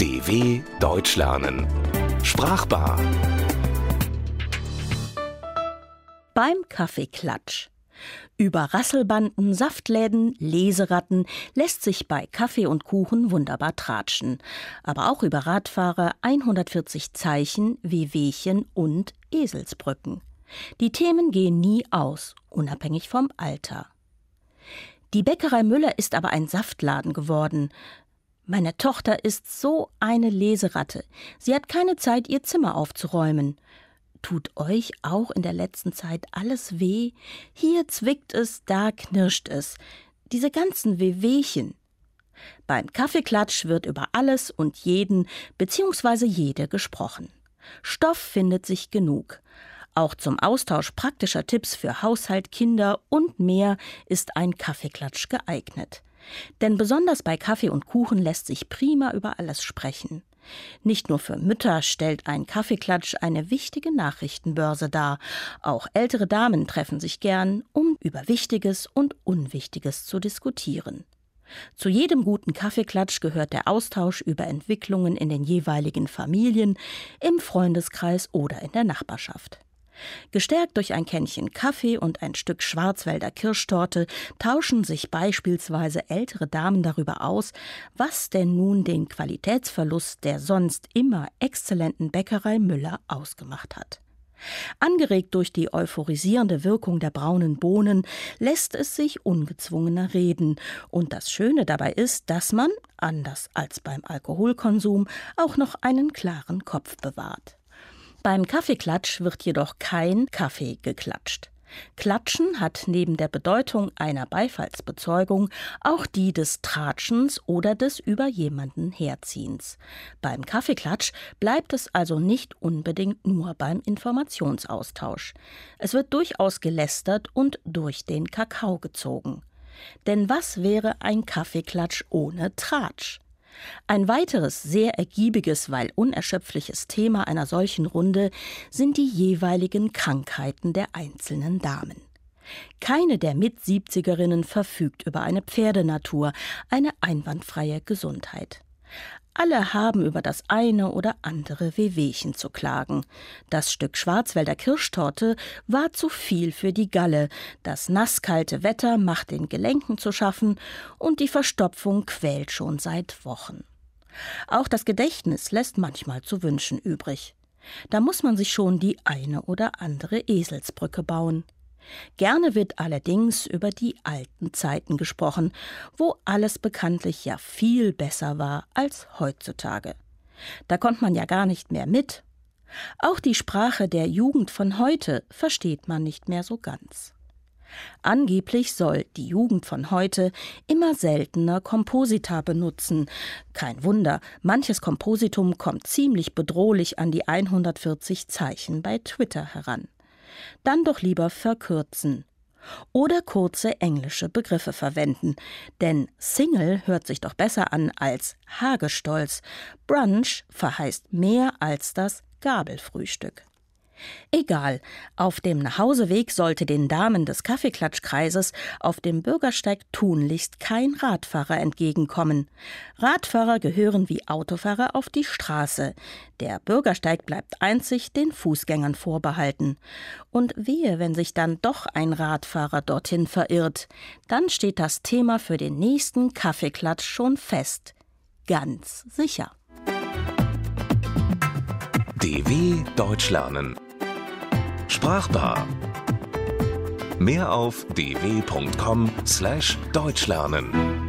DW Deutsch lernen. Sprachbar. Beim Kaffeeklatsch. Über Rasselbanden, Saftläden, Leseratten lässt sich bei Kaffee und Kuchen wunderbar tratschen. Aber auch über Radfahrer, 140 Zeichen, Wehwehchen und Eselsbrücken. Die Themen gehen nie aus, unabhängig vom Alter. Die Bäckerei Müller ist aber ein Saftladen geworden. Meine Tochter ist so eine Leseratte. Sie hat keine Zeit, ihr Zimmer aufzuräumen. Tut euch auch in der letzten Zeit alles weh? Hier zwickt es, da knirscht es. Diese ganzen Wehwehchen. Beim Kaffeeklatsch wird über alles und jeden bzw. jede gesprochen. Stoff findet sich genug. Auch zum Austausch praktischer Tipps für Haushalt, Kinder und mehr ist ein Kaffeeklatsch geeignet. Denn besonders bei Kaffee und Kuchen lässt sich prima über alles sprechen. Nicht nur für Mütter stellt ein Kaffeeklatsch eine wichtige Nachrichtenbörse dar. Auch ältere Damen treffen sich gern, um über Wichtiges und Unwichtiges zu diskutieren. Zu jedem guten Kaffeeklatsch gehört der Austausch über Entwicklungen in den jeweiligen Familien, im Freundeskreis oder in der Nachbarschaft. Gestärkt durch ein Kännchen Kaffee und ein Stück Schwarzwälder Kirschtorte tauschen sich beispielsweise ältere Damen darüber aus, was denn nun den Qualitätsverlust der sonst immer exzellenten Bäckerei Müller ausgemacht hat. Angeregt durch die euphorisierende Wirkung der braunen Bohnen lässt es sich ungezwungener reden. Und das Schöne dabei ist, dass man, anders als beim Alkoholkonsum, auch noch einen klaren Kopf bewahrt. Beim Kaffeeklatsch wird jedoch kein Kaffee geklatscht. Klatschen hat neben der Bedeutung einer Beifallsbezeugung auch die des Tratschens oder des über jemanden Herziehens. Beim Kaffeeklatsch bleibt es also nicht unbedingt nur beim Informationsaustausch. Es wird durchaus gelästert und durch den Kakao gezogen. Denn was wäre ein Kaffeeklatsch ohne Tratsch? Ein weiteres sehr ergiebiges, weil unerschöpfliches Thema einer solchen Runde sind die jeweiligen Krankheiten der einzelnen Damen. Keine der Mit-Siebzigerinnen verfügt über eine Pferdenatur, eine einwandfreie Gesundheit. Alle haben über das eine oder andere Wehwehchen zu klagen. Das Stück Schwarzwälder Kirschtorte war zu viel für die Galle, das nasskalte Wetter macht den Gelenken zu schaffen und die Verstopfung quält schon seit Wochen. Auch das Gedächtnis lässt manchmal zu wünschen übrig. Da muss man sich schon die eine oder andere Eselsbrücke bauen. Gerne wird allerdings über die alten Zeiten gesprochen, wo alles bekanntlich ja viel besser war als heutzutage. Da kommt man ja gar nicht mehr mit. Auch die Sprache der Jugend von heute versteht man nicht mehr so ganz. Angeblich soll die Jugend von heute immer seltener Komposita benutzen. Kein Wunder, manches Kompositum kommt ziemlich bedrohlich an die 140 Zeichen bei Twitter heran dann doch lieber verkürzen. Oder kurze englische Begriffe verwenden, denn Single hört sich doch besser an als Hagestolz. Brunch verheißt mehr als das Gabelfrühstück. Egal, auf dem Nachhauseweg sollte den Damen des Kaffeeklatschkreises auf dem Bürgersteig tunlichst kein Radfahrer entgegenkommen. Radfahrer gehören wie Autofahrer auf die Straße. Der Bürgersteig bleibt einzig den Fußgängern vorbehalten. Und wehe, wenn sich dann doch ein Radfahrer dorthin verirrt, dann steht das Thema für den nächsten Kaffeeklatsch schon fest. Ganz sicher. DW Deutsch lernen Sprachbar. Mehr auf dw.com/deutschlernen.